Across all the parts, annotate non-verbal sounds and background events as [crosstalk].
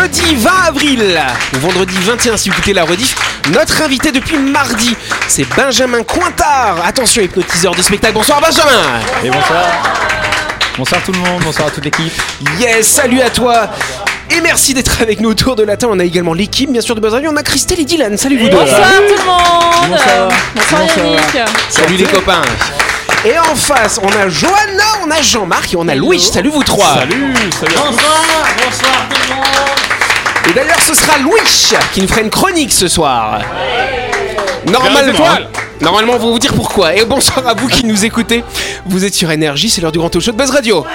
jeudi 20 avril ou vendredi 21 si vous écoutez la rediff. Notre invité depuis mardi, c'est Benjamin Cointard. Attention, hypnotiseur de spectacle. Bonsoir Benjamin. Et bonsoir. Bonsoir tout le monde, bonsoir à toute l'équipe. Yes, salut à toi. Et merci d'être avec nous autour de la table. On a également l'équipe, bien sûr, de Buzz Radio. On a Christelle et Dylan. Salut vous deux. Bonsoir tout le monde Bonsoir. Bonsoir Yannick Salut les copains. Et en face, on a Johanna, on a Jean-Marc et on a Louis. Salut vous trois. Salut, salut. Bonsoir, bonsoir tout le monde. Et d'ailleurs, ce sera Louis qui nous fera une chronique ce soir. Normalement, normalement, on va vous dire pourquoi. Et bonsoir à vous qui nous écoutez. Vous êtes sur Énergie, c'est l'heure du grand talk show de Buzz Radio.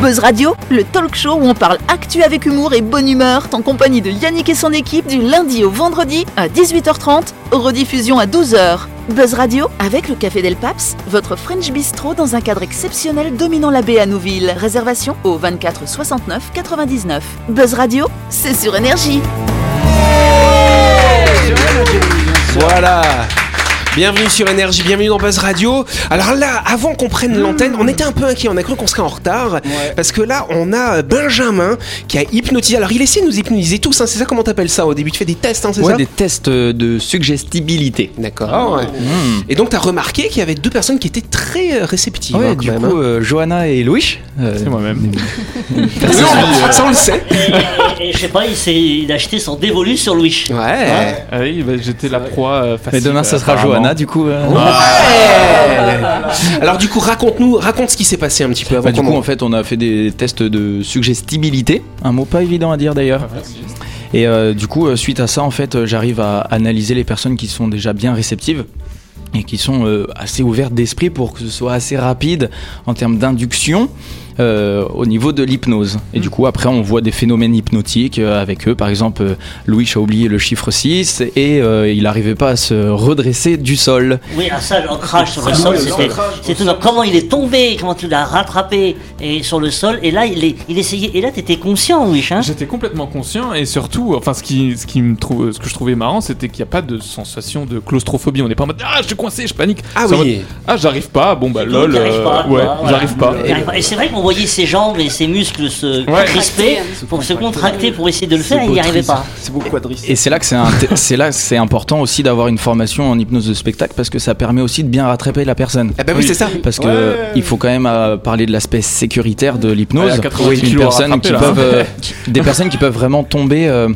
Buzz Radio, le talk show où on parle actu avec humour et bonne humeur, en compagnie de Yannick et son équipe du lundi au vendredi à 18h30, rediffusion à 12h. Buzz Radio avec le Café Del Paps, votre French Bistro dans un cadre exceptionnel dominant la baie à Nouville. Réservation au 24 69 99. Buzz Radio, c'est sur énergie. Voilà. Bienvenue sur Énergie, bienvenue dans Buzz Radio. Alors là, avant qu'on prenne l'antenne, on était un peu inquiet, on a cru qu'on serait en retard. Parce que là, on a Benjamin qui a hypnotisé. Alors il essaie de nous hypnotiser tous, hein, c'est ça comment t'appelles ça au début? Tu fais des tests, hein, c'est Ouais, ça? des tests de suggestibilité. D'accord. Et donc t'as remarqué qu'il y avait deux personnes qui étaient très euh, réceptives. Ouais, hein, quand du même, coup, hein. euh, Johanna et Louis. euh, C'est moi-même. [laughs] Ça on le sait. Et, et je sais pas, il, a acheté son dévolu sur Louis. Ouais. Ah oui, bah, j'étais la proie euh, facile. Mais demain, ça sera apparemment. Johanna, du coup. euh, Alors du coup, raconte-nous, raconte ce qui s'est passé un petit peu avant Bah, du coup, en- fait, on a fait des tests de suggestibilité, un mot pas évident à dire d'ailleurs. Et euh, du coup, euh, suite à ça, en fait, j'arrive à analyser les personnes qui sont déjà bien réceptives et qui sont euh, assez ouvertes d'esprit pour que ce soit assez rapide en termes d'induction. Euh, au niveau de l'hypnose. Et du coup, après, on voit des phénomènes hypnotiques euh, avec eux. Par exemple, euh, Louis a oublié le chiffre 6 et euh, il n'arrivait pas à se redresser du sol. Oui, ah, ça, l'ancrage sur le sol, c'était. C'est tout. Comment il est tombé, comment tu l'as rattrapé et sur le sol. Et là, il, est, il essayait. Et là, t'étais conscient, Louis. Hein J'étais complètement conscient et surtout, enfin, ce qui, ce qui me trouve, ce que je trouvais marrant, c'était qu'il n'y a pas de sensation de claustrophobie. On n'est pas en mode ah, je suis coincé, je panique. Ah oui. mode, ah, j'arrive pas. Bon bah lol. euh, pas, ouais, j'arrive pas. Et c'est vrai qu'on voyait ses jambes et ses muscles se Ouais. crisper pour se contracter pour essayer de le faire et il n'y arrivait pas. C'est beaucoup quadrice. Et c'est là que c'est c'est là c'est important aussi d'avoir une formation en hypnose de spectacle parce que ça permet aussi de bien rattraper la personne. Eh ben oui, c'est ça. Parce que Ouais. il faut quand même euh, parler de l'aspect sécuritaire de l'hypnose. Ouais, à 80 Une kilos à personne rattraper, qui là. peuvent, euh, [laughs] des personnes qui peuvent vraiment tomber euh,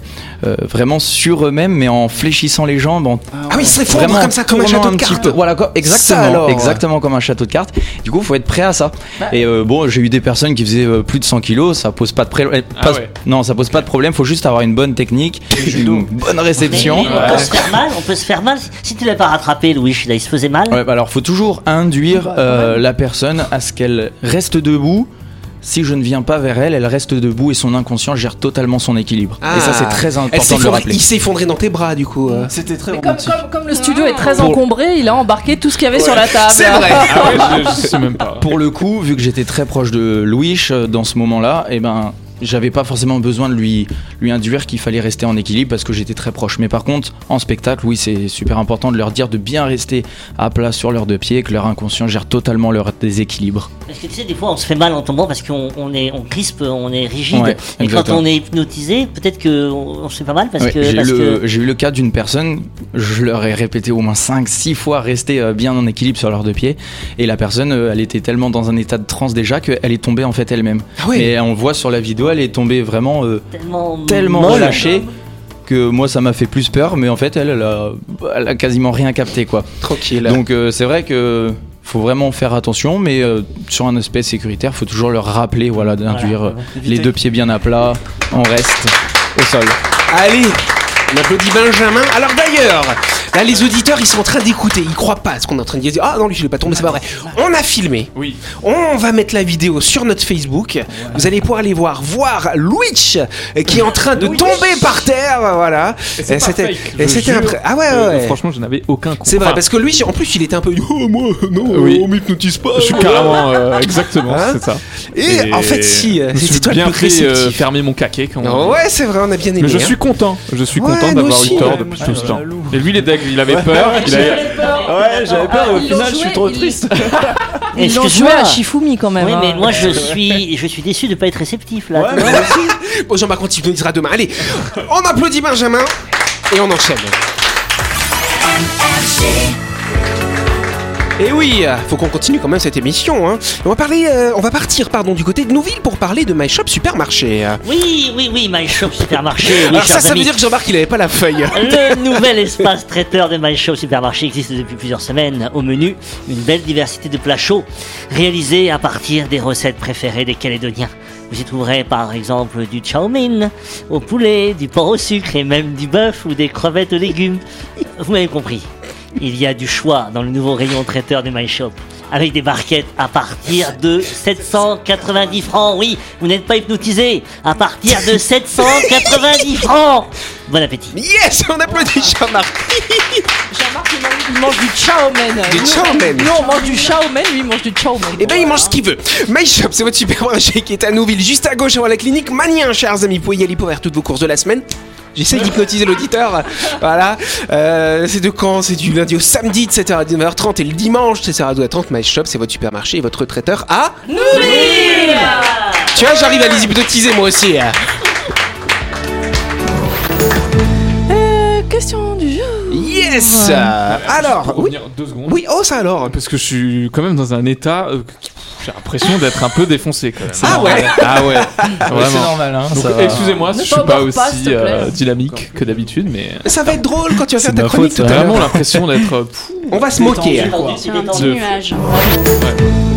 euh, vraiment sur eux-mêmes, mais en fléchissant les jambes, en Ah oui, il fondre vraiment comme ça, comme un château de cartes. peu. Voilà, quoi, Ça exactement, alors. exactement comme un château de cartes. Du coup, faut être prêt à ça. Et euh, bon, j'ai eu des personnes qui faisaient euh, plus de 100 kilos, ça pose pas de problème. Ah ouais. Non, ça pose pas de problème. Faut juste avoir une bonne technique, une bonne Mais, réception. mais on peut se faire mal, on peut se faire mal. Si tu l'as pas rattrapé, Louis, là, il se faisait mal. Ouais, bah alors faut toujours induire euh, la personne à ce qu'elle reste debout. Si je ne viens pas vers elle, elle reste debout et son inconscient gère totalement son équilibre. Et ça c'est très Ah. Elle important de le rappeler. Il s'est effondré dans tes bras du coup. euh. C'était très Comme, romantique. comme- comme le studio est très Pour- encombré, il a embarqué tout ce qu'il y avait sur la table. C'est vrai. [laughs] Ah ouais, je, je sais même pas. Pour le coup, vu que j'étais très proche de Louis euh, dans ce moment-là, et ben j'avais pas forcément besoin de lui lui induire qu'il fallait rester en équilibre parce que j'étais très proche. Mais par contre, en spectacle, oui, c'est super important de leur dire de bien rester à plat sur leurs deux pieds, que leur inconscient gère totalement leur déséquilibre. Parce que tu sais, des fois, on se fait mal en tombant parce qu'on on est, on crispe, on est rigide. Ouais, et quand on est hypnotisé, peut-être qu'on on se fait pas mal parce Ouais, que. j'ai que- eu le cas d'une personne, je leur ai répété au moins 5-6 fois rester euh, bien en équilibre sur leurs deux pieds. Et la personne, euh, elle était tellement dans un état de transe déjà qu'elle est tombée en fait elle-même. Ah. Et on voit sur la vidéo, elle est tombée vraiment euh, tellement. relâchée que moi ça m'a fait plus peur, mais en fait elle, elle a, elle a quasiment rien capté quoi. Tranquille. Donc euh, c'est vrai que faut vraiment faire attention, mais euh, sur un aspect sécuritaire, faut toujours leur rappeler voilà d'induire Voilà. les deux pieds bien à plat, on reste au sol. Allez, on applaudit Benjamin. Alors d'ailleurs, là les auditeurs ils sont en train d'écouter, ils croient pas à ce qu'on est en train de dire. Ah non lui je l'ai pas tombé, c'est pas vrai. On a filmé. Oui. On va mettre la vidéo sur notre Facebook. Vous allez pouvoir aller voir, voir Louis euh, qui est en train de tomber par terre, voilà. Et c'est Et pas C'était, c'était Ah ouais, ouais, Euh. Franchement, je n'avais aucun compte. C'est vrai parce que lui en plus il était un peu oh moi non Oui. on m'hypnotise pas. Je suis carrément euh, exactement, Hein c'est ça. Et, en fait si, euh, je me c'était suis toi le bien plus fait euh, fermer mon caquet quand. Oh, ouais c'est vrai on a bien aimé. Mais je hein. suis content, je suis Ouais, content d'avoir eu tort depuis tout ce temps. Et lui, il est deg, il avait peur. il avait- Ouais, j'avais peur et au final, je suis trop triste. Excuse-moi. joué à Shifumi quand même. Oui, hein. mais moi je suis, je suis déçu de pas être réceptif là. Ouais, moi aussi. Bon, Jean-Marc, on dira demain. Allez, on applaudit Benjamin et on enchaîne. Et oui, faut qu'on continue quand même cette émission. Hein. On va parler, euh, on va partir pardon du côté de Nouville pour parler de My Shop Supermarché. Oui, oui, oui, My Shop Supermarché. Oui, Alors ça, chers ça veut amis. dire que Jean-Marc il avait pas la feuille. Le nouvel espace traiteur de My Show Supermarché existe depuis plusieurs semaines. Au menu, une belle diversité de plats chauds réalisés à partir des recettes préférées des Calédoniens. Vous y trouverez par exemple du chow mein au poulet, du porc au sucre et même du bœuf ou des crevettes aux légumes. Vous m'avez compris. Il y a du choix dans le nouveau rayon traiteur de My Shop. Avec des barquettes à partir de 790 francs. Oui, vous n'êtes pas hypnotisé. À partir de 790 francs. Bon appétit. Yes, on applaudit Jean-Marc. Jean-Marc, il mange- du chow mein. Du chow mein. Nous, on mange du chow mein, lui, il mange du chow mein. Eh ben il mange ce qu'il veut. My Shop, c'est votre supermarché qui est à Nouville, juste à gauche avant la clinique Manien, chers amis. Vous pouvez y aller pour faire toutes vos courses de la semaine. J'essaie d'hypnotiser l'auditeur. Voilà. Euh, c'est de quand? C'est du lundi au samedi de 7h à 19h30 et le dimanche de 7h à 12h30. My Shop, c'est votre supermarché et votre traiteur à Nouville. Tu vois, j'arrive à les hypnotiser moi aussi. hein. Euh, question du jour. Yes. Alors, oui. deux secondes. Oui, oh ça alors. Parce que je suis quand même dans un état. euh, qui- J'ai l'impression d'être un peu défoncé quand même. Ah ouais. Ah ouais. [laughs] C'est normal, hein. Donc, excusez-moi si Ne je suis pas aussi euh, dynamique que d'habitude, mais Ça va être drôle quand tu vas faire ta ma chronique faute, tout à vraiment l'impression d'être. euh, On va se moquer. Sur un petit De- nuage.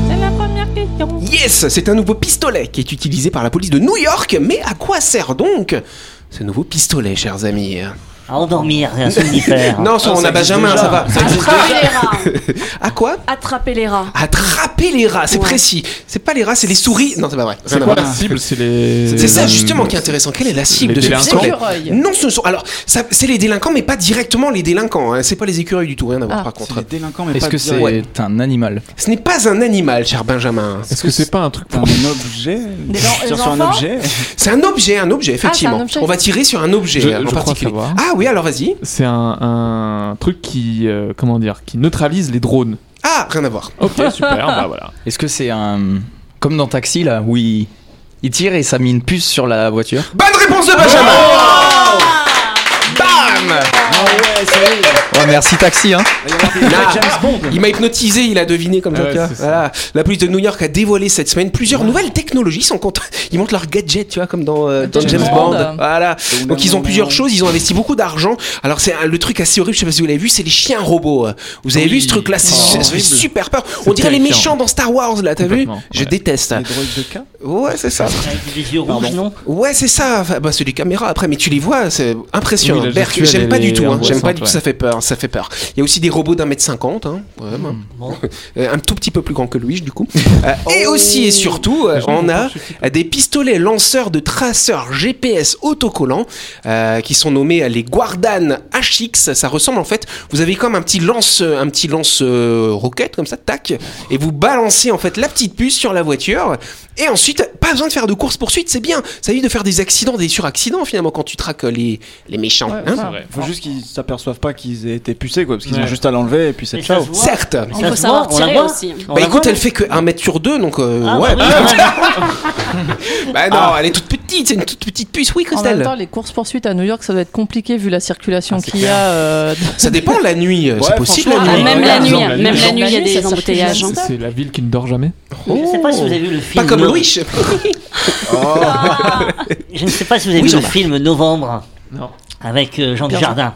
C'est la première question. Yes, c'est un nouveau pistolet qui est utilisé par la police de New York. Mais à quoi sert donc ce nouveau pistolet, chers amis? À endormir, c'est un somnifère. [laughs] Non, ça, on a Benjamin, ça va. Attraper les rats. [laughs] À quoi Attraper les rats. Attraper les rats, c'est Ouais. précis. C'est pas les rats, c'est les souris. Non, c'est pas vrai. C'est quoi la cible C'est les. C'est ça justement qui est intéressant. Quelle est la cible Les de ce Écureuil. Non, ce sont alors ça, c'est les délinquants, mais pas directement les délinquants. hein. C'est pas les écureuils du tout, rien à voir Ah. par C'est contre. les délinquants, mais Est-ce que c'est un animal Ce n'est pas un animal, cher Benjamin. Est-ce que c'est pas un truc C'est un pour. objet sur un objet C'est un objet, un objet effectivement. Ah, objet. On va tirer sur un objet Je- euh, en particulier. Ah oui, alors vas-y. C'est un, un truc qui. euh, comment dire Qui neutralise les drones. Ah, rien à voir. Ok, [laughs] super, bah voilà. Est-ce que c'est un. Comme dans Taxi, là, où il, il tire et ça met une puce sur la voiture? Bonne réponse de Benjamin. Oh Bam ouais, ça y est Ouais, merci Taxi, hein Il m'a hypnotisé, il a deviné comme Ah c'est ça. Voilà. La police de New York a dévoilé cette semaine plusieurs nouvelles technologies. Sans compte, ils montent leurs gadgets, tu vois, comme dans, euh, dans James James Bond. Bond. Voilà. Donc ils ont plusieurs choses. Ils ont investi beaucoup d'argent. Alors c'est un- le truc assez horrible. Je sais pas si vous l'avez vu, c'est les chiens robots. Vous avez Oui. vu ce truc-là? C'est Oh, ça fait super peur. On dirait les méchants dans Star Wars là. T'as vu? Je ouais. déteste. Les droïdes de cas? Ouais, c'est ça. Avec des yeux rouges, non? Ouais, c'est ça. Enfin, bah, c'est des caméras après, mais tu les vois, c'est impressionnant. Oui, Berk, j'aime pas du tout. Hein. J'aime pas du tout. ouais. Ça fait peur. Ça fait peur. Il y a aussi des robots d'un mètre cinquante. Hein. Ouais, bah. Bon. [laughs] Euh, un tout petit peu plus grand que Louis, du coup. [laughs] Euh, Et aussi et surtout, euh, on a des pistolets lanceurs de traceurs GPS autocollants euh, qui sont nommés les Guardan HX. Ça ressemble en fait, vous avez comme un petit lance, un petit lance euh, roquette comme ça, tac, et vous balancez en fait la petite puce sur la voiture. Et ensuite, pas besoin de faire de course poursuite, c'est bien. Ça évite de faire des accidents, des suraccidents finalement quand tu traques les, les méchants. hein. C'est vrai. Faut juste qu'ils s'aperçoivent pas qu'ils aient été pucés, quoi, parce qu'ils Ouais. ont juste à l'enlever et puis c'est ciao. Certes. Mais Il ça faut savoir voit, on la tirer voit. aussi. Bah écoute, voit. elle fait que 1 mètre sur 2, donc euh, Ah, ouais. bah oui, même. [laughs] Bah non, elle est toute petite, c'est une toute petite puce. Oui, En même Christelle. temps, les courses poursuites à New York, ça doit être compliqué vu la circulation Ah, qu'il y a. euh, Ça dépend la nuit, euh, c'est possible la Ah, nuit. même Ouais, la nuit, même la nuit, il y a des embouteillages. C'est la ville qui ne dort jamais. Je ne sais pas si vous avez vu le film. Pas comme Louis. [laughs] Je ne sais pas si vous avez vu le film Novembre Non. avec euh, Jean Dujardin.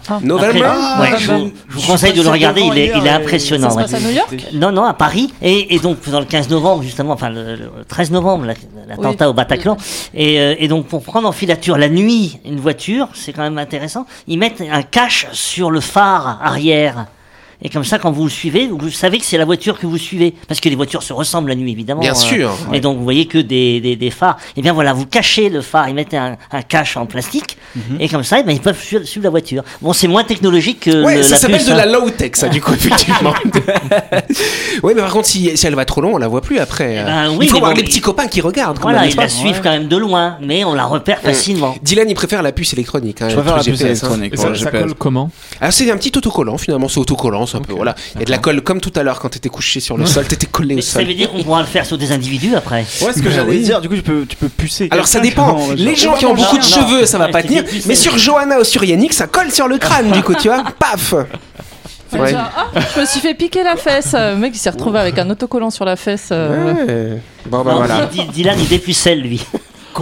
Ouais, je vous, je vous conseille de le regarder, il est, il est impressionnant. Ça se ouais. passe à New York? Non, non, à Paris. Et, et donc, dans le 15 novembre, justement, enfin, le, le 13 novembre, la- l'attentat au Bataclan. Et, euh, et donc, pour prendre en filature la nuit une voiture, c'est quand même intéressant. Ils mettent un cache sur le phare arrière. Et comme ça, quand vous le suivez, vous savez que c'est la voiture que vous suivez. Parce que les voitures se ressemblent la nuit, évidemment. Bien euh, sûr. Et donc, vous voyez que des, des, des phares. Et bien voilà, vous cachez le phare, ils mettent un, un cache en plastique. Et comme ça, eh ils peuvent suivre, suivre la voiture. Bon, c'est moins technologique que Ouais, le- ça s'appelle de hein. la low-tech, ça, du coup, [laughs] effectivement. [laughs] ouais, mais par contre, si, si elle va trop loin, on la voit plus après. Eh ben oui, il faut avoir bon, des petits copains qui regardent. quand Voilà, même, ils la pas suivent quand même de loin, mais on la repère facilement. Dylan, il préfère la puce électronique. Hein, Je préfère la puce GPS, hein. électronique. Ça, colle comment? Ah, c'est un petit autocollant, finalement, c'est autocollant, un peu, voilà. Il y a de la colle comme tout à l'heure quand t'étais couché sur le [laughs] sol, t'étais collé au Mais ça sol. veut dire qu'on pourra le faire sur des individus après. Ouais, ce que Ah j'allais oui. dire, du coup, tu peux, tu peux pucer. Alors ça dépend. genre- Les gens qui ont beaucoup de non. cheveux, ça va pas tenir. Mais sur Johanna ou sur Yannick, ça colle sur le crâne, du coup, tu vois. [laughs] Paf Ouais. Genre, ah, je me suis fait piquer la fesse. Le mec, il s'est retrouvé avec un autocollant sur la fesse. euh, Ouais. Bon, bah voilà. Dylan, il dépucelle lui. [laughs]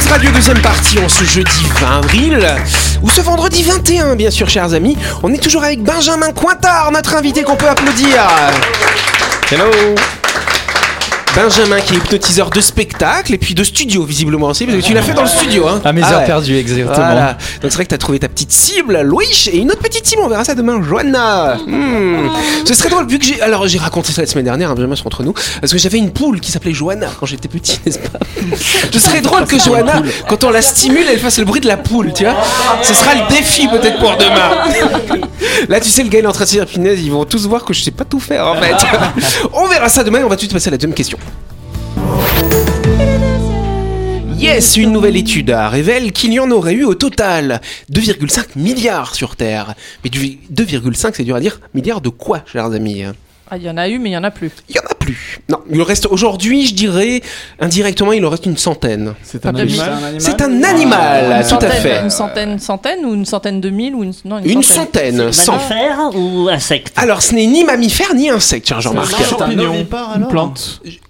Buzz Radio deuxième partie en ce jeudi 20 avril ou ce vendredi 21 bien sûr chers amis. On est toujours avec Benjamin Cointard, notre invité qu'on peut applaudir. Hello. Benjamin qui est hypnotiseur de spectacle et puis de studio visiblement aussi parce que tu l'as fait dans le studio hein. À mes Ah heures ouais. perdues, exactement. Voilà. Donc c'est vrai que tu as trouvé ta petite cible, Louis, et une autre petite cible, on verra ça demain, Joanna. Hmm. Ce serait drôle, vu que j'ai. Alors j'ai raconté ça la semaine dernière, hein, Benjamin, c'est entre nous, parce que j'avais une poule qui s'appelait Joanna quand j'étais petit, [laughs] n'est-ce pas? Ce serait drôle que Joanna, quand on la stimule, elle fasse le bruit de la poule, tu vois? Ce sera le défi peut-être pour demain. Là, tu sais, le gars, il est en train de se dire, punaise, ils vont tous voir que je sais pas tout faire en fait. [laughs] on verra ça demain, et on va tout de suite passer à la deuxième question. Yes, une nouvelle étude révèle qu'il y en aurait eu au total 2,5 milliards sur Terre. Mais du 2,5, c'est dur à dire. Milliards de quoi, chers amis? Ah, il y en a eu, mais il y en a plus. Il y en a plus. Non, il en reste aujourd'hui, je dirais, indirectement, il en reste une centaine. C'est un animal? C'est un animal, Une tout à fait. Une centaine, centaine ou une centaine de mille ou une, non, une, Une centaine. centaine, cent. Mammifère ou insecte? Alors, ce n'est ni mammifère ni insecte, cher Jean-Marc. Un champignon, ovipare, une alors plante, J'ai-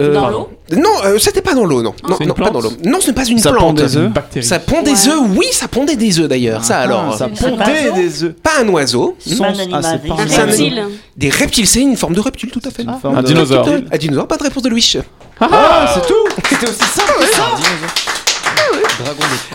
euh, Dans l'eau Non, euh, c'était pas dans l'eau, non. Non, non, pas dans l'eau. Non, ce n'est pas une Ça plante. pond des œufs. Ça pond des Ouais. œufs, oui, ça pondait des œufs d'ailleurs. ça alors. Ah, ça C'est une pondait oiseau des œufs. Pas un oiseau. C'est pas un Ah, animal. pas Un reptile. Des reptiles, c'est une forme de reptile, tout à fait. Ah. Un dinosaure. Un dinosaure, pas de réponse de Louis. Ah, c'est tout [laughs] C'était aussi simple que ça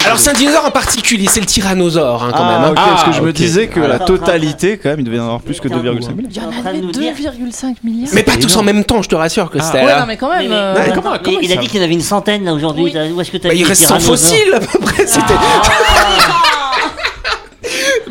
Alors c'est un dinosaure en particulier, c'est le tyrannosaure hein, quand Ah, même. hein. parce que je me ok. disais que Ah, la totalité, quand même, il devait y en avoir plus que 2,5 milliards. Il y en avait nous dire- 2,5 milliards. Mais pas tous en même temps, je te rassure, Christelle. Ouais, hein. non, mais quand même. mais- euh, Ouais, comment- il a dit qu'il y en avait une centaine là aujourd'hui. Oui. T'as- Où est-ce que t'as Bah, il reste 100 tyrannosaures fossiles à peu près. C'était.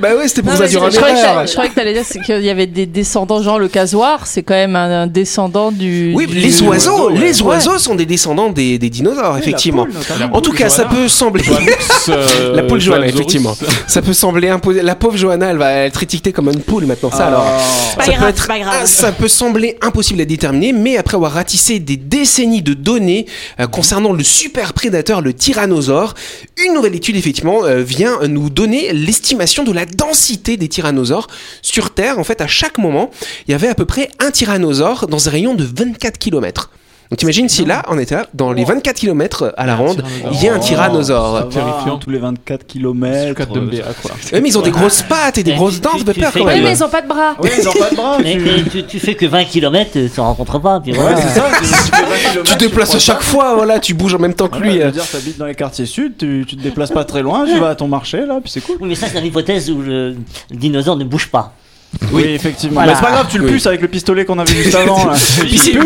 Bah ouais, c'était pour Non, ça durer je, un je croyais que t'allais dire c'est qu'il y avait des descendants, genre le casoir, c'est quand même un, un descendant du. Oui, du- les oiseaux, les Ouais. oiseaux sont des descendants des, des dinosaures, effectivement. En tout cas, ça peut sembler. [laughs] euh, La poule Johanna, effectivement. Ça peut sembler imposer. La pauvre Johanna, elle va être étiquetée comme une poule maintenant. Ça, alors. Pas ça, grave, peut être, c'est pas grave. ça peut sembler impossible à déterminer, mais après avoir ratissé des décennies de données euh, concernant le super prédateur, le tyrannosaure, une nouvelle étude effectivement euh, vient nous donner l'estimation de la densité des tyrannosaures sur Terre. En fait, à chaque moment, il y avait à peu près un tyrannosaure dans un rayon de 24 km. Donc t'imagines si là, on était là, dans les 24 km à la ronde, il y a un tyrannosaure. Terrifiant. Tous les 24 C'est km. 4 de MBA, quoi. Ouais, mais ils ont des grosses pattes et des Mais grosses tu- dents, tu- ça fait tu peur quand Oui, même. mais ils ont pas de bras. Oui, ils ont pas de bras. Mais, tu- tu, tu fais que 20 km, tu rencontres pas. Tu- tu fais 20 [laughs] kilomètres, Tu te déplaces à chaque fois, voilà, tu bouges en même temps que lui. je euh. veux dire, t'habites dans les quartiers sud, tu, tu te déplaces pas très loin, tu vas à ton marché là, puis c'est cool. Oui, mais ça, c'est une hypothèse où le dinosaure ne bouge pas. Oui, effectivement. Voilà. Mais c'est pas grave, tu le Oui. puces avec le pistolet qu'on avait juste avant. Là. [laughs] Puis c'est- puces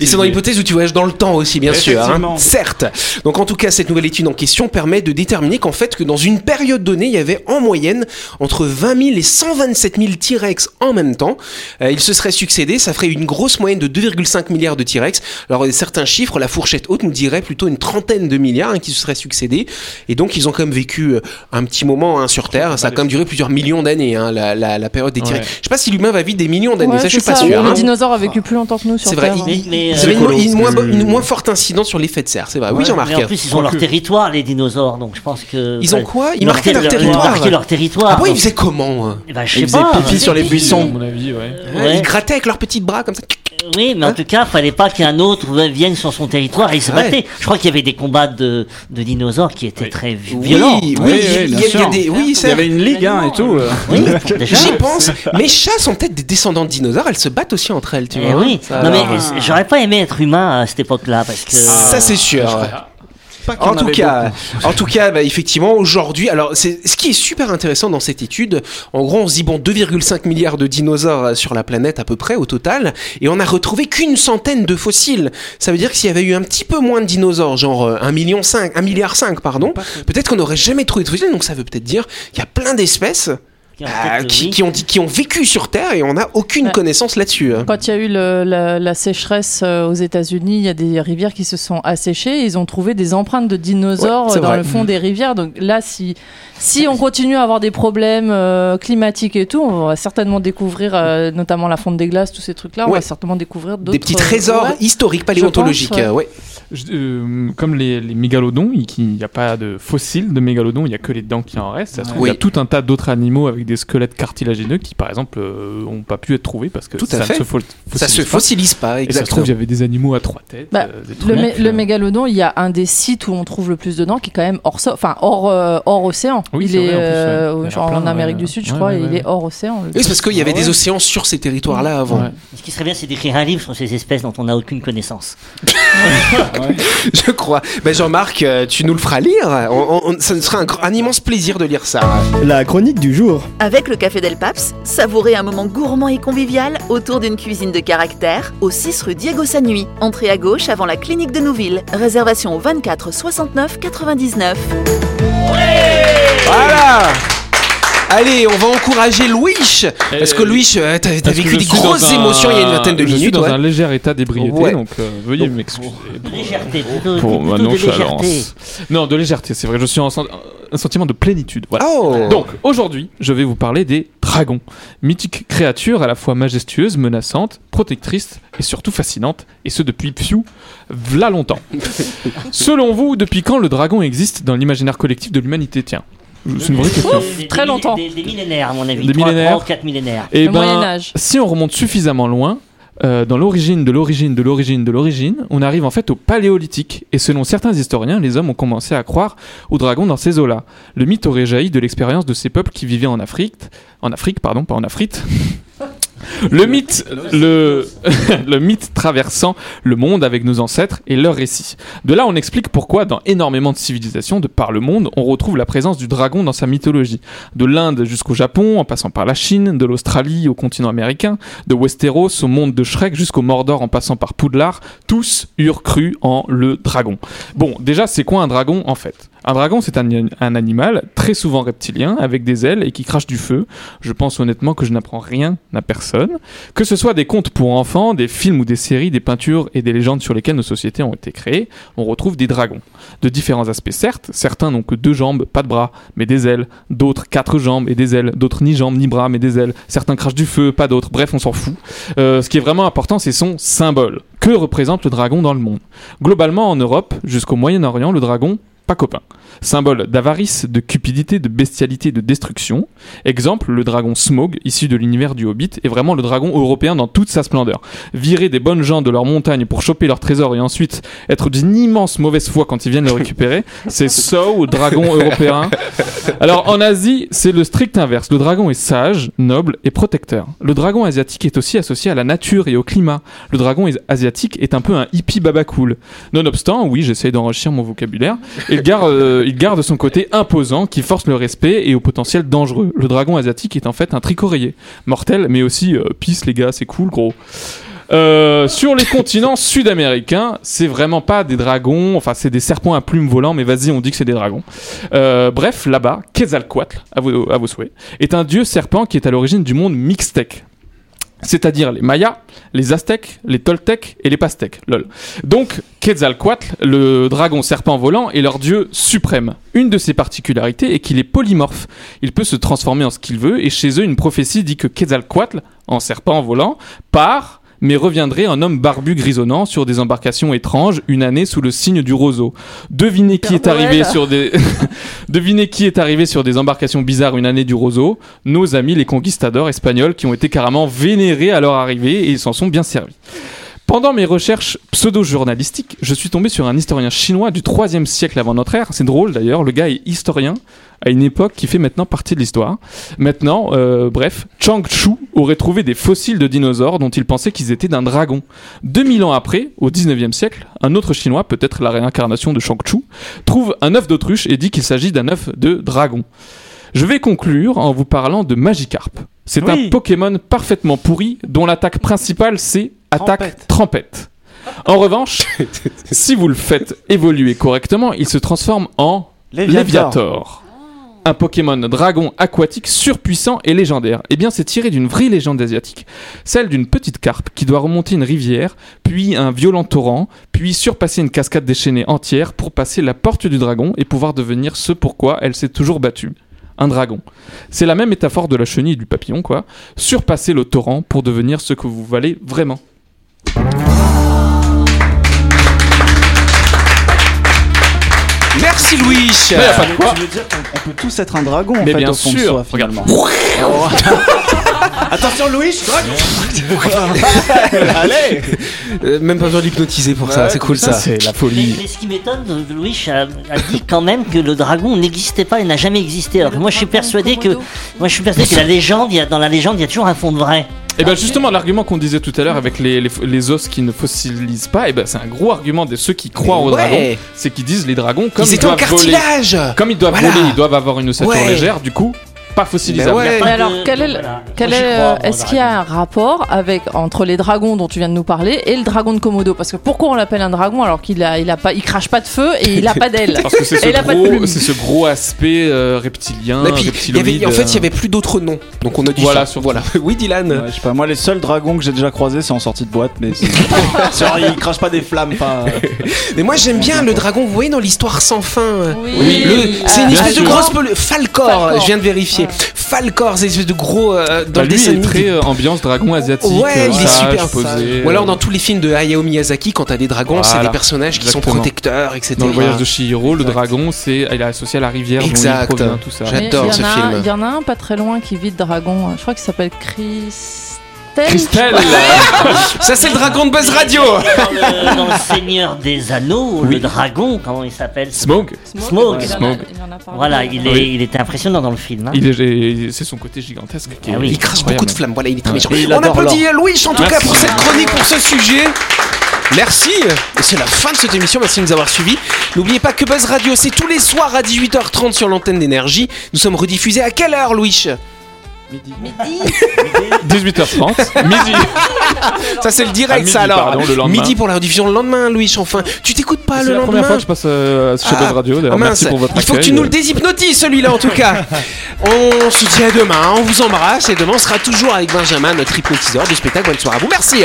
et c'est dans l'hypothèse où tu voyages dans le temps aussi, bien sûr. hein. Effectivement. Certes. Donc en tout cas, cette nouvelle étude en question permet de déterminer qu'en fait, que dans une période donnée, il y avait en moyenne entre 20 000 et 127 000 T-Rex en même temps. Euh, ils se seraient succédés, ça ferait une grosse moyenne de 2,5 milliards de T-Rex. Alors euh, certains chiffres, la fourchette haute nous dirait plutôt une trentaine de milliards hein, qui se seraient succédés. Et donc ils ont quand même vécu euh, un petit moment hein, sur Terre. Ça a quand même duré plusieurs millions d'années, hein, la, la, la, la période des Ouais. Je sais pas si l'humain va vivre des millions d'années, Ouais, ça je suis pas sûr. Les hein. dinosaures ont vécu plus longtemps que nous sur C'est vrai, Terre. Mais, mais, Ils euh, avaient une, moins, une moins forte incidence sur l'effet de serre, c'est vrai. Oui, mais Jean-Marc. en plus, ils ont leur territoire, les dinosaures, donc je pense que. Ils ont quoi Ils marquaient leur Ils territoire. marquaient leur territoire. Ah bon, ils faisaient comment hein Eh ben, Ils faisaient pipi sur les À buissons. mon avis, ouais. Ouais. Ils grattaient avec leurs petits bras comme ça. Oui, mais en tout cas, fallait pas qu'un autre vienne sur son territoire et il se Ouais. battait. Je crois qu'il y avait des combats de, de dinosaures qui étaient très vi- violents. Oui, oui, Oui, oui, il y a des. Oui, Il avait une ligue hein, et tout. Oui. [laughs] J'y pense. Mes chats sont peut-être des descendants de dinosaures. Elles se battent aussi entre elles, tu Eh vois. oui, Ça, non mais alors, euh, j'aurais pas aimé être humain à cette époque-là parce que. Ça c'est sûr. Pas En tout cas, en tout cas, bah, effectivement, aujourd'hui, alors c'est ce qui est super intéressant dans cette étude. En gros, on se dit bon, 2,5 milliards de dinosaures euh, sur la planète à peu près au total, et on a retrouvé qu'une centaine de fossiles. Ça veut dire que s'il y avait eu un petit peu moins de dinosaures, genre euh, 1 million 5, 1 milliard 5, pardon, peut-être qu'on n'aurait jamais trouvé de fossiles. Donc ça veut peut-être dire qu'il y a plein d'espèces Qui ont euh, peut-être, qui, oui. qui ont dit, qui ont vécu sur Terre et on n'a aucune Ouais. connaissance là-dessus. hein. Quand il y a eu le- la, la sécheresse euh, aux États-Unis, il y a des rivières qui se sont asséchées. Ils ont trouvé des empreintes de dinosaures Ouais, euh, dans vrai. le fond des rivières. Donc là, si, si on continue à avoir des problèmes euh, climatiques et tout, on va certainement découvrir, euh, notamment la fonte des glaces, tous ces trucs-là, on Ouais. va certainement découvrir d'autres. Des petits trésors ouais. historiques paléontologiques. pense, ouais. Euh. Je- euh, comme les, les mégalodons, il n'y a pas de fossiles de mégalodons, il n'y a que les dents qui en restent. Ça se trouve, Oui. Il y a tout un tas d'autres animaux avec des squelettes cartilagineux qui, par exemple, n'ont pas pu être trouvés parce que Tout ça ne se fo- Ça se fossilise pas. fossilise pas, Et ça se trouve, il y avait des animaux à trois têtes. Bah, euh, des Le, trucs, mé- le euh, mégalodon, il y a un des sites où on trouve le plus de dents qui est quand même hors, so- enfin, hors, euh, hors océan. Oui, il c'est est vrai, en plus, ouais. euh, Il y en a genre plein, en Amérique ouais. du Sud, je Ouais, crois, ouais, et il est hors océan. Oui, c'est parce qu'il y avait Ah des océans sur ces territoires-là avant. Ce qui serait bien, c'est d'écrire un livre sur ces espèces dont on n'a aucune connaissance. [laughs] [laughs] Je crois. Ben Jean-Marc, euh, tu nous le feras lire. On, on- ça sera un immense plaisir de lire ça. La chronique du jour. Avec le Café Del Paps, savourez un moment gourmand et convivial autour d'une cuisine de caractère au 6 rue Diego Sanui. Entrée à gauche avant la clinique de Nouville. Réservation au 24 69 99. Voilà Allez, on va encourager Louis Parce que Euh, Louis, euh, t'as vécu des grosses dans un- émotions il y a une vingtaine de je suis dans ouais. un léger état d'ébriété, Ouais. donc euh, veuillez m'excuser. De légèreté, plutôt, Pour ma nonchalance. Non, de légèreté, c'est vrai, je suis en un sentiment de plénitude. Voilà. Oh Donc, aujourd'hui, je vais vous parler des dragons. Mythiques créatures à la fois majestueuses, menaçantes, protectrices et surtout fascinantes, et ce depuis Pfiou, v'là longtemps. [laughs] Selon vous, depuis quand le dragon existe dans l'imaginaire collectif de l'humanité? Tiens, c'est une vraie question. Des- Très des- longtemps. Des, des millénaires, à mon avis. Des Trois- millénaires. trois ou quatre millénaires. Et Le Moyen Âge. si on remonte suffisamment loin, euh, dans l'origine de l'origine de l'origine de l'origine, on arrive en fait au paléolithique. Et selon certains historiens, les hommes ont commencé à croire aux dragons dans ces eaux-là. Le mythe aurait jailli de l'expérience de ces peuples qui vivaient en Afrique, en Afrique, pardon, pas en Afrique. [laughs] [laughs] Le mythe, traversant le monde avec nos ancêtres et leurs récits. De là, on explique pourquoi, dans énormément de civilisations de par le monde, on retrouve la présence du dragon dans sa mythologie. De l'Inde jusqu'au Japon, en passant par la Chine, de l'Australie au continent américain, de Westeros au monde de Shrek jusqu'au Mordor en passant par Poudlard, tous eurent cru en le dragon. Bon, déjà, c'est quoi un dragon en fait? Un dragon, c'est un, animal très souvent reptilien, avec des ailes et qui crache du feu. Je pense honnêtement que je n'apprends rien à personne. Que ce soit des contes pour enfants, des films ou des séries, des peintures et des légendes sur lesquelles nos sociétés ont été créées, on retrouve des dragons. De différents aspects certes, certains n'ont que deux jambes, pas de bras, mais des ailes, d'autres quatre jambes et des ailes, d'autres ni jambes ni bras mais des ailes, certains crachent du feu, pas d'autres, bref on s'en fout. Euh, ce qui est vraiment important c'est son symbole. Que représente le dragon dans le monde? Globalement en Europe, jusqu'au Moyen-Orient, le dragon, pas copain. Symbole d'avarice, de cupidité, de bestialité, de destruction. Exemple, le dragon Smog, issu de l'univers du Hobbit, est vraiment le dragon européen dans toute sa splendeur. Virer des bonnes gens de leur montagne pour choper leur trésor et ensuite être d'une immense mauvaise foi quand ils viennent le [laughs] récupérer, c'est so dragon européen. Alors en Asie, c'est le strict inverse. Le dragon est sage, noble et protecteur. Le dragon asiatique est aussi associé à la nature et au climat. Le dragon asiatique est un peu un hippie baba cool. Nonobstant, oui, j'essaie d'enrichir mon vocabulaire, euh, il garde son côté imposant qui force le respect et au potentiel dangereux. Le dragon asiatique est en fait un tricoréier. Mortel, mais aussi euh, peace les gars, c'est cool gros. Euh, sur les continents [laughs] sud-américains, c'est vraiment pas des dragons, enfin c'est des serpents à plumes volants, mais vas-y, on dit que c'est des dragons. Euh, bref, là-bas, Quetzalcoatl, à vos, à vos souhaits, est un dieu serpent qui est à l'origine du monde mixtèque. C'est-à-dire les Mayas, les Aztèques, les Toltecs et les Pastèques. Lol. Donc, Quetzalcoatl, le dragon serpent volant, est leur dieu suprême. Une de ses particularités est qu'il est polymorphe. Il peut se transformer en ce qu'il veut, et chez eux, une prophétie dit que Quetzalcoatl, en serpent volant, part mais reviendrait en homme barbu grisonnant sur des embarcations étranges une année sous le signe du roseau. Devinez qui est arrivé sur des [laughs] Devinez qui est arrivé sur des embarcations bizarres une année du roseau Nos amis les conquistadors espagnols qui ont été carrément vénérés à leur arrivée et ils s'en sont bien servis. Pendant mes recherches pseudo-journalistiques, je suis tombé sur un historien chinois du 3 siècle avant notre ère. C'est drôle d'ailleurs, le gars est historien à une époque qui fait maintenant partie de l'histoire. Maintenant, euh, bref, Chang Chu aurait trouvé des fossiles de dinosaures dont il pensait qu'ils étaient d'un dragon. 2000 ans après, au 19e siècle, un autre chinois, peut-être la réincarnation de Chang Chu, trouve un œuf d'autruche et dit qu'il s'agit d'un œuf de dragon. Je vais conclure en vous parlant de Magikarp. C'est Oui. un Pokémon parfaitement pourri dont l'attaque principale c'est attaque trempette. En revanche, [laughs] si vous le faites évoluer correctement, il se transforme en Léviator. Un Pokémon dragon aquatique surpuissant et légendaire. Eh bien, c'est tiré d'une vraie légende asiatique. Celle d'une petite carpe qui doit remonter une rivière, puis un violent torrent, puis surpasser une cascade déchaînée entière pour passer la porte du dragon et pouvoir devenir ce pourquoi elle s'est toujours battue. Un dragon. C'est la même métaphore de la chenille et du papillon, quoi. Surpasser le torrent pour devenir ce que vous valez vraiment. Merci Louis. Mais y a pas de quoi. Tu veux dire qu'on on peut tous être un dragon en Mais fait bien au fond de sûr. soi, Regarde. [laughs] Attention Louis Allez Euh, même pas besoin d'hypnotiser pour ça, c'est cool ça. C'est la Mais, folie. mais ce qui m'étonne, euh, Louis a, a dit quand même que le dragon n'existait pas et n'a jamais existé. Alors que moi, je suis persuadé que, moi, je suis persuadé que la légende, il y a, dans la légende, il y a toujours un fond de vrai. Et bien justement, l'argument qu'on disait tout à l'heure avec les, les, les os qui ne fossilisent pas, et ben c'est un gros argument de ceux qui croient aux Ouais. dragons, c'est qu'ils disent les dragons comme Ils ils, étaient en doivent voler, cartilage. comme ils doivent Voilà. voler, ils doivent avoir une ossature Ouais. légère, du coup pas fossilisable. Ouais. Pas Mais de- alors, quel est, le- Voilà. quel est, euh, est-ce qu'il y a un rapport avec entre les dragons dont tu viens de nous parler et le dragon de Komodo? Parce que pourquoi on l'appelle un dragon alors qu'il a, il a pas, il crache pas de feu et il a pas d'ailes [laughs] Parce que c'est ce, gros- plumes. c'est ce gros aspect euh, reptilien, Et puis, il y reptiloïde. avait, en fait, il y euh, avait plus d'autres noms, donc on a dû. Voilà, surtout. voilà. [laughs] Oui, Dylan. Ouais, je sais pas, moi les seuls dragons que j'ai déjà croisés c'est en sortie de boîte, mais c'est- [laughs] Genre, ils crachent pas des flammes, pas. Mais moi j'aime bien le dragon, vous voyez dans l'histoire sans fin. Oui. Le- c'est une Euh, Bien espèce de grosse Falcor. je viens de vérifier. Ouais. Falcor, c'est une espèce de gros euh, dans bah, le lui dessin est animé. très euh, ambiance dragon asiatique, Ouais, euh, il est sage, super posé. Ou alors dans tous les films de Hayao Miyazaki, quand t'as des dragons, c'est des personnages qui sont protecteurs, etc. Dans le voyage de Chihiro, le Exact. dragon, c'est il est associé à la rivière dont Exact. il provient, tout ça. J'adore. Ce film. Il y en a un pas très loin qui vit de dragon. Je crois qu'il s'appelle Christelle. Christelle [laughs] Ça c'est le dragon de Buzz Radio. Dans le, dans le Seigneur des Anneaux, le dragon, comment il s'appelle? En a parlé. Voilà, il, est, Oui. il était impressionnant dans le film. hein. Il est, c'est son côté gigantesque qui Ah oui. Il crache beaucoup de flammes, voilà, il est très méchant. Et il On applaudit Louis en tout cas pour cette chronique, pour ce sujet. Merci, et c'est la fin de cette émission, merci de nous avoir suivis. N'oubliez pas que Buzz Radio, c'est tous les soirs à 18h30 sur l'antenne d'énergie. Nous sommes rediffusés à quelle heure, Louis? 18h30, midi. [laughs] Ça c'est le direct, midi, ça alors. pardon, le lendemain. Midi pour la rediffusion le lendemain, Louis, enfin. Tu t'écoutes pas C'est le la lendemain première fois que je passe euh, chez Ah, Buzz Radio. d'ailleurs. ah mince, Merci pour votre il faut que tu accueil. nous le déshypnotises celui-là en tout cas. [laughs] on se dit à demain, on vous embrasse et demain on sera toujours avec Benjamin, notre hypnotiseur du spectacle. Bonne soirée à vous, merci.